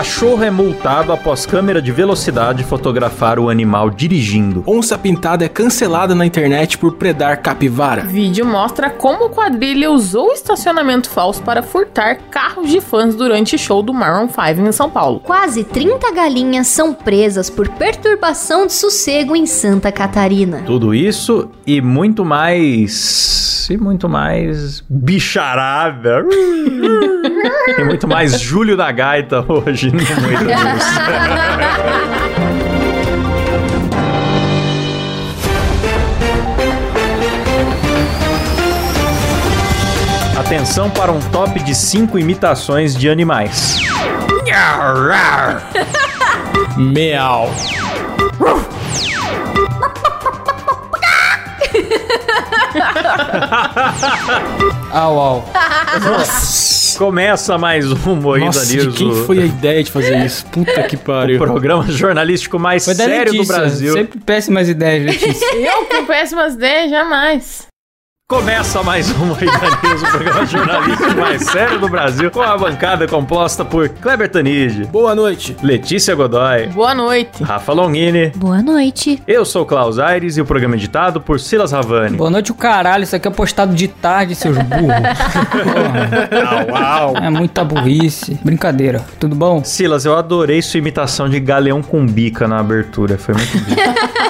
Cachorro é multado após câmera de velocidade fotografar o animal dirigindo. Onça pintada é cancelada na internet por predar capivara. Vídeo mostra como quadrilha usou o estacionamento falso para furtar carros de fãs durante show do Maroon 5 em São Paulo. Quase 30 galinhas são presas por perturbação de sossego em Santa Catarina. Tudo isso e muito mais. E muito mais. Bicharada. e muito mais Júlio da Gaita hoje no Moída News. Atenção para um top de 5 imitações de animais. Meal. Au, au. Começa mais um Moída Nossa, de News. quem o- foi a ideia de fazer isso? Puta que o pariu. programa jornalístico mais Foi da sério do. Brasil. Sempre péssimas ideias, Letícia. Eu com péssimas ideias, jamais. Começa mais um Moída News, o programa jornalístico mais sério do Brasil, com a bancada composta por Kleber Tanid, Boa noite. Letícia Godoy, Boa noite. Rafa Longini, Boa noite. eu sou o Klaus Aires e o programa é editado por Silas Ravani. Boa noite, o caralho. Isso aqui é postado de tarde, seus burros. Uau, uau. É muita burrice. Brincadeira. Tudo bom? Silas, eu adorei sua imitação de galeão com bica na abertura, foi muito bom.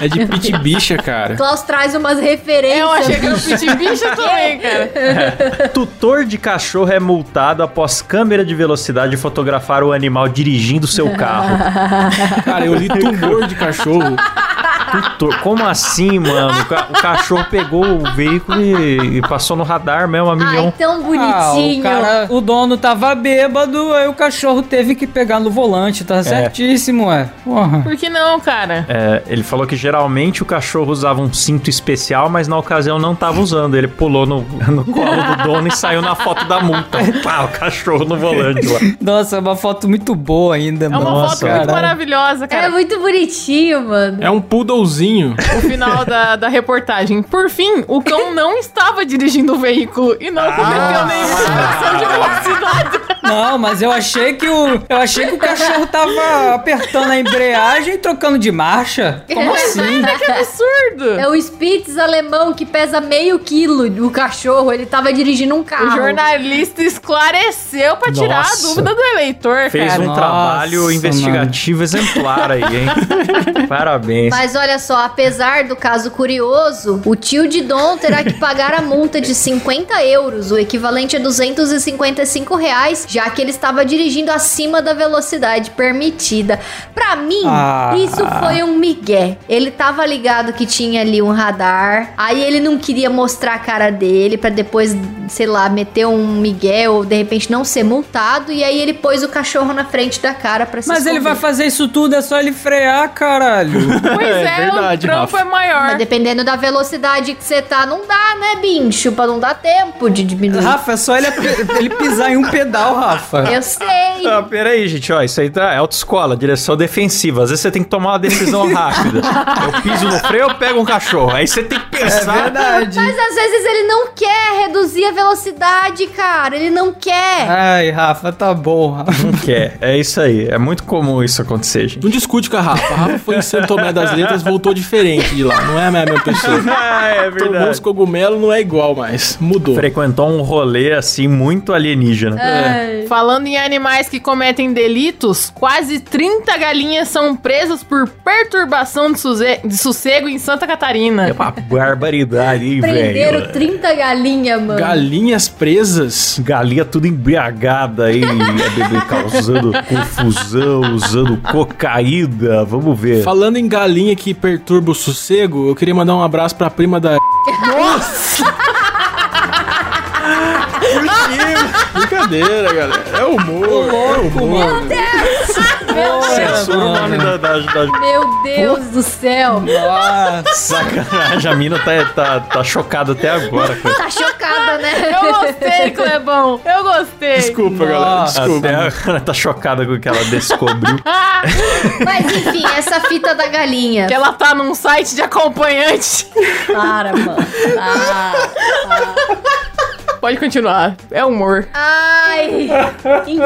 É de pit bicha, cara. Klaus traz umas referências. Eu achei que era o Pit Bicha também, cara. Tutor de cachorro é multado após câmera de velocidade fotografar o animal dirigindo seu carro. Cara, eu li tumor de cachorro. Tutor, como assim, mano? O, ca- o cachorro pegou o veículo e, e passou no radar mesmo, a milhão. Ai, tão Ah, bonitinho. o, cara, o dono tava bêbado, aí o cachorro teve que pegar no volante. Tá certíssimo, é. Porra. Por que não, cara? É, ele falou que geralmente o cachorro usava um cinto especial, mas na ocasião não tava usando. Ele pulou no, no colo do dono e saiu na foto da multa. Pá, o cachorro no volante lá. Nossa, é uma foto muito boa ainda, É mano. uma Nossa, foto muito caralho. maravilhosa, É cara. muito bonitinho, mano. É um poodlezinho. O final da, da reportagem. Por fim, o cão não estava dirigindo o veículo e não cometeu nenhuma infração de velocidade. Não, mas eu achei que o. Eu achei que o cachorro tava apertando a embreagem e trocando de marcha. Como assim? Que absurdo! É o Spitz alemão que pesa meio quilo. O cachorro, ele tava dirigindo um carro. O jornalista esclareceu pra tirar Nossa. a dúvida do eleitor, Fez cara. um Nossa, trabalho investigativo exemplar aí, hein? Parabéns. Mas olha só, apesar do caso curioso, o tio de Dom terá que pagar a multa de 50 euros, o equivalente a 255 reais, já que ele estava dirigindo acima da velocidade permitida. Pra mim, Ah. isso foi um migué. Ele tava ligado que tinha ali um radar, aí ele não queria mostrar a cara dele pra depois, sei lá, meter um migué ou de repente não ser multado, e aí ele pôs o cachorro na frente da cara pra se Mas ele vai esconder. fazer isso tudo, é só ele frear, caralho. Pois É é, verdade, o trampo Rafa. é maior. Mas dependendo da velocidade que você tá, não dá, né, bicho? Pra não dar tempo de diminuir. Rafa, é só ele, ele pisar em um pedal, Rafa. Eu sei. Ah, peraí, gente, ó, isso aí tá é autoescola, direção defensiva. Às vezes você tem que tomar uma decisão rápida. Eu piso no freio, eu pego um cachorro. Aí você tem que É pensar. verdade. Mas às vezes ele não quer reduzir a velocidade, cara. Ele não quer. Ai, Rafa, tá bom. Rafa. Não quer. É isso aí. É muito comum isso acontecer, gente. Não discute com a Rafa. A Rafa foi em Santo Tomé das Letras, voltou diferente de lá. Não é a mesma pessoa. Ah, é Tomou os cogumelos, não é igual mais. Mudou. Frequentou um rolê assim muito alienígena. Ai. Falando em animais que cometem delitos, quase 30 galinhas são presas por perturbação de, suze- de sossego em Santa Catarina. É uma barbaridade, hein, Prenderam velho. 30 galinhas, mano. Galinhas presas. Galinha tudo embriagada aí, causando confusão, usando cocaína. Vamos ver. Falando em galinha que perturba o sossego, eu queria mandar um abraço pra prima da. Nossa! Brincadeira, galera. É humor. é humor. Censura o nome da, da, da- Meu Deus do céu. Nossa. sacanagem. A mina tá, tá, tá chocada até agora. cara. Tá chocada, né? Eu gostei, Clebão. Eu gostei. Desculpa, galera. Nossa. Desculpa. Até agora tá chocada com o que ela descobriu. Mas enfim, essa fita da galinha. Que ela tá num site de acompanhante. Para, mano. Ah. Pode continuar. É humor. Ai. Enfim.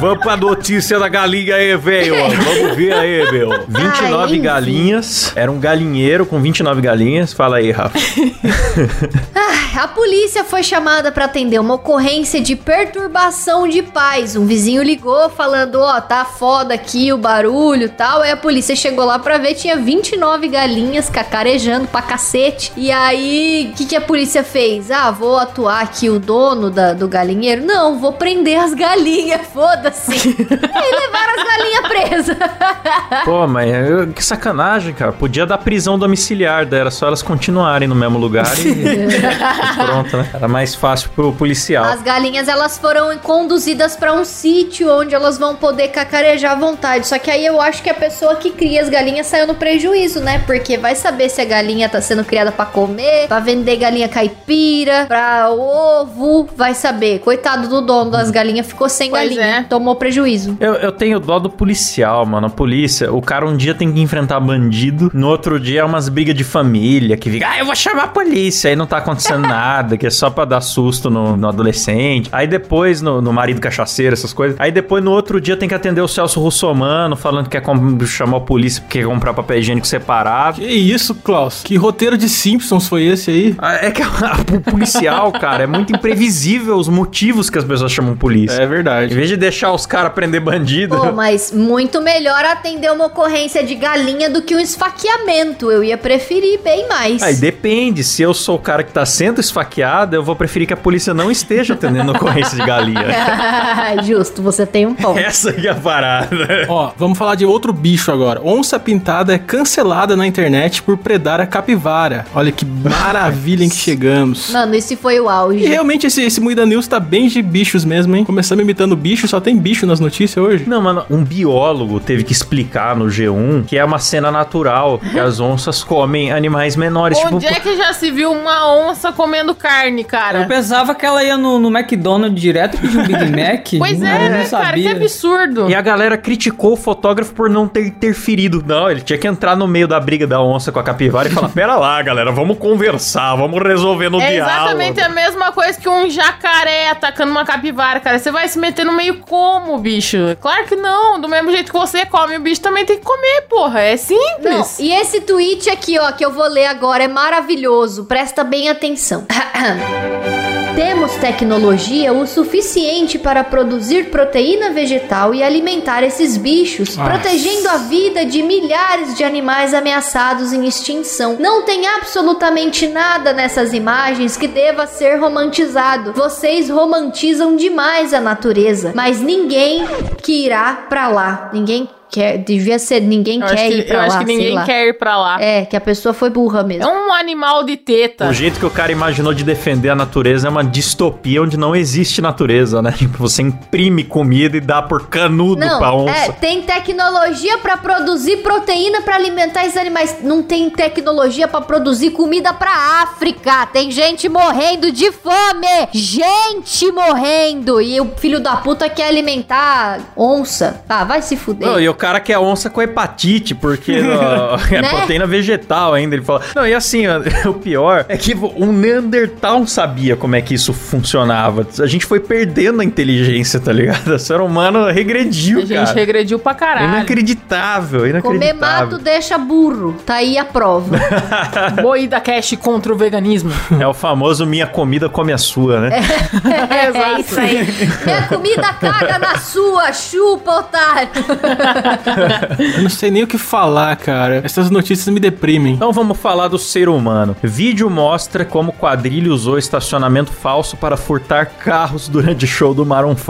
Vamos pra notícia da galinha aí, velho. Vamos ver aí, meu. 29 Ai, galinhas. Era um galinheiro com 29 galinhas. Fala aí, Rafa. A polícia foi chamada pra atender uma ocorrência de perturbação de paz. Um vizinho ligou falando: Ó, tá foda aqui o barulho e tal. Aí a polícia chegou lá pra ver, tinha 29 galinhas cacarejando pra cacete. E aí, o que, que a polícia fez? Ah, vou atuar aqui o dono da- do galinheiro? Não, vou prender as galinhas, foda-se. e aí levaram as galinhas presas. Pô, mas eu- que sacanagem, cara. Podia dar prisão domiciliar, era só elas continuarem no mesmo lugar e pronto, né? Era mais fácil pro policial. As galinhas elas foram conduzidas pra um sítio onde elas vão poder cacarejar à vontade. Só que aí eu acho que a pessoa que cria as galinhas saiu no prejuízo, né? Porque vai saber se a galinha tá sendo criada pra comer, pra vender galinha caipira, pra ovo, vai saber. Coitado do dono das galinhas ficou sem Pois galinha, é. tomou prejuízo. Eu, eu tenho dó do policial, mano. A polícia, o cara um dia tem que enfrentar bandido, no outro dia é umas brigas de família, que fica, ah, eu vou chamar a polícia, aí não tá acontecendo nada, que é só pra dar susto no, no adolescente. Aí depois, no, no marido cachaceiro, essas coisas. Aí depois, no outro dia, tem que atender o Celso Russomano, falando que quer com- chamar a polícia porque quer comprar papel higiênico separado. Que isso, Klaus? Que roteiro de Simpsons foi esse aí? Ah, É que o policial, cara, é muito imprevisível os motivos que as pessoas chamam polícia. É Em verdade. vez de deixar os caras prender bandido. Pô, mas muito melhor atender uma ocorrência de galinha do que um esfaqueamento. Eu ia preferir bem mais. Aí depende, se eu sou o cara que tá sendo esfaqueado, eu vou preferir que a polícia não esteja atendendo ocorrência de galinha. Justo, você tem um ponto. Essa que é a parada. Ó, vamos falar de outro bicho agora. Onça pintada é cancelada na internet por predar a capivara. Olha que maravilha em que chegamos. Mano, esse foi o E auge. realmente esse, esse Muida News tá bem de bichos mesmo, hein? Começamos imitando bicho, só tem bicho nas notícias hoje. Não, mano, um biólogo teve que explicar no G1 que é uma cena natural, que as onças comem animais menores. Onde tipo, é que já se viu uma onça comendo carne, Eu cara? pensava que ela ia no, no McDonald's direto pedir um Big Mac. Pois não, é, não né, cara? Que sabia. absurdo. E a galera criticou o fotógrafo por não ter interferido. Não, ele tinha que entrar no meio da briga da onça com a capivara e falar: Pera lá, galera, vamos conversar, vamos resolver no É diálogo. exatamente a mesma coisa que um jacaré atacando uma capivara, cara. Você vai se meter no meio como, bicho? Claro que não. Do mesmo jeito que você come, o bicho também tem que comer, porra. É Não, simples. e esse tweet aqui, ó, que eu vou ler agora é maravilhoso. Presta bem atenção. Temos tecnologia o suficiente para produzir proteína vegetal e alimentar esses bichos, Nossa. protegendo a vida de milhares de animais ameaçados em extinção. Não tem absolutamente nada nessas imagens que deva ser romantizado. Vocês romantizam demais a natureza, mas ninguém que irá pra lá. Ninguém quer, devia ser ninguém Eu quer que, ir pra eu lá, acho que ninguém lá. quer ir pra lá. É, que a pessoa foi burra É mesmo. um animal de teta. O jeito que o cara imaginou de defender a natureza é uma distopia onde não existe natureza, né? Tipo, você imprime comida e dá por canudo pra Não, onça. é, tem tecnologia pra produzir proteína pra alimentar esses animais. Não tem tecnologia pra produzir comida pra África. Tem gente morrendo de fome. Gente morrendo. E o filho da puta quer alimentar onça. Ah, vai se fuder. Não, e o cara quer onça com hepatite, porque ó, é Né? proteína vegetal ainda. Ele fala. Não, e assim, ó, o pior é que um Neandertal sabia como é que isso funcionava. A gente foi perdendo a inteligência, tá ligado? O ser humano regrediu, A gente cara. regrediu pra caralho. Inacreditável, Comer inacreditável. mato deixa burro. Tá aí a prova. Moída Cash contra o veganismo. É o famoso minha comida come a sua, né? é isso aí. Minha comida caga na sua, chupa, otário. Eu não sei nem o que falar, cara. Essas notícias me deprimem. Então vamos falar do ser humano. Vídeo mostra como quadrilha usou estacionamento falso para furtar carros durante show do Maroon 5.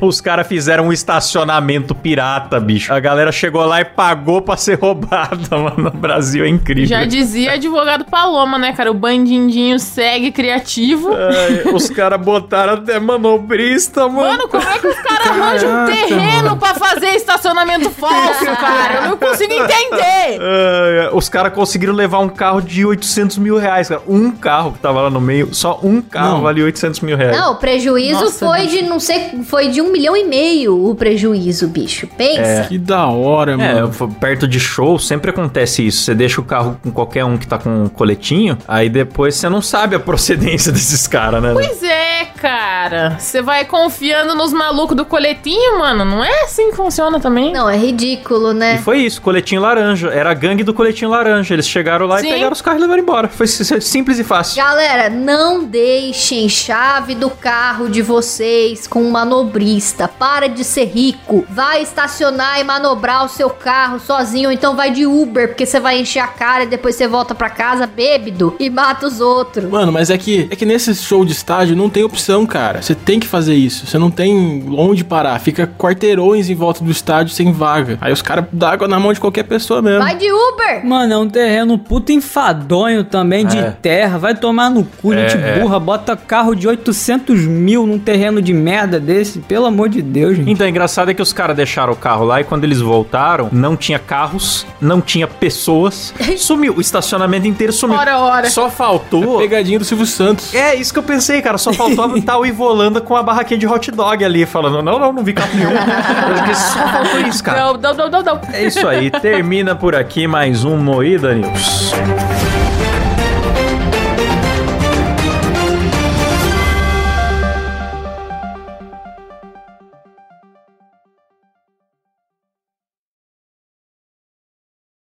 Os caras fizeram um estacionamento pirata, bicho. A galera chegou lá e pagou pra ser roubada, mano. O Brasil é incrível. Já dizia advogado Paloma, né, cara? O bandindinho segue criativo. Ai, os caras botaram até manobrista, mano. Mano, como é que os caras arranjam um terreno pra fazer estacionamento falso, cara? Eu não consigo entender. Ai, os caras conseguiram levar um carro de 800 mil reais, cara. Um carro que tava lá no meio, só um carro Não. valia 800 mil reais. Não, o prejuízo Nossa, foi de, não sei, foi de um milhão e meio o prejuízo, bicho. Pensa. Que da hora, É, mano. f- perto de show sempre acontece isso. Você deixa o carro com qualquer um que tá com um coletinho, aí depois você não sabe a procedência desses caras, né? Pois é, cara. Você vai confiando nos malucos do coletinho, mano. Não é assim que funciona também. Não, é ridículo, E né? foi isso, coletinho laranja. Era a gangue do coletinho laranja. Eles chegaram lá Sim. e pegaram os carros e levaram embora. Foi si- simples e fácil. Galera, não deixem chave do carro de vocês com um manobrista. Para de ser rico. Vai estacionar e manobrar o seu carro sozinho, ou então vai de Uber, porque você vai encher a cara e depois você volta pra casa bêbado e mata os outros. Mano, mas é que, é que nesse show de estádio não tem opção, cara. Você tem que fazer isso. Você não tem onde parar. Fica quarteirões em volta do estádio sem vaga. Aí os caras dão água na mão de qualquer pessoa mesmo. Vai de Uber! Mano, é um terreno puto enfadonho também de É. terra. Vai tomar no cu, É, gente é. burra. Bota carro de 800 mil num terreno de merda desse. Pelo amor de Deus, gente. Então, o engraçado é que os caras deixaram o carro lá e quando eles voltaram, não tinha carros, não tinha pessoas. Sumiu. O estacionamento inteiro sumiu. Ora, ora. Só faltou. Pegadinha do Silvio Santos. É, isso que eu pensei, cara. Só faltava estar o Ivolanda com a barraquinha de hot dog ali, falando: não, não, não vi carro nenhum. Só faltou isso, cara. Não, não, não, não, não. É isso aí. Termina por aqui mais um Moída News.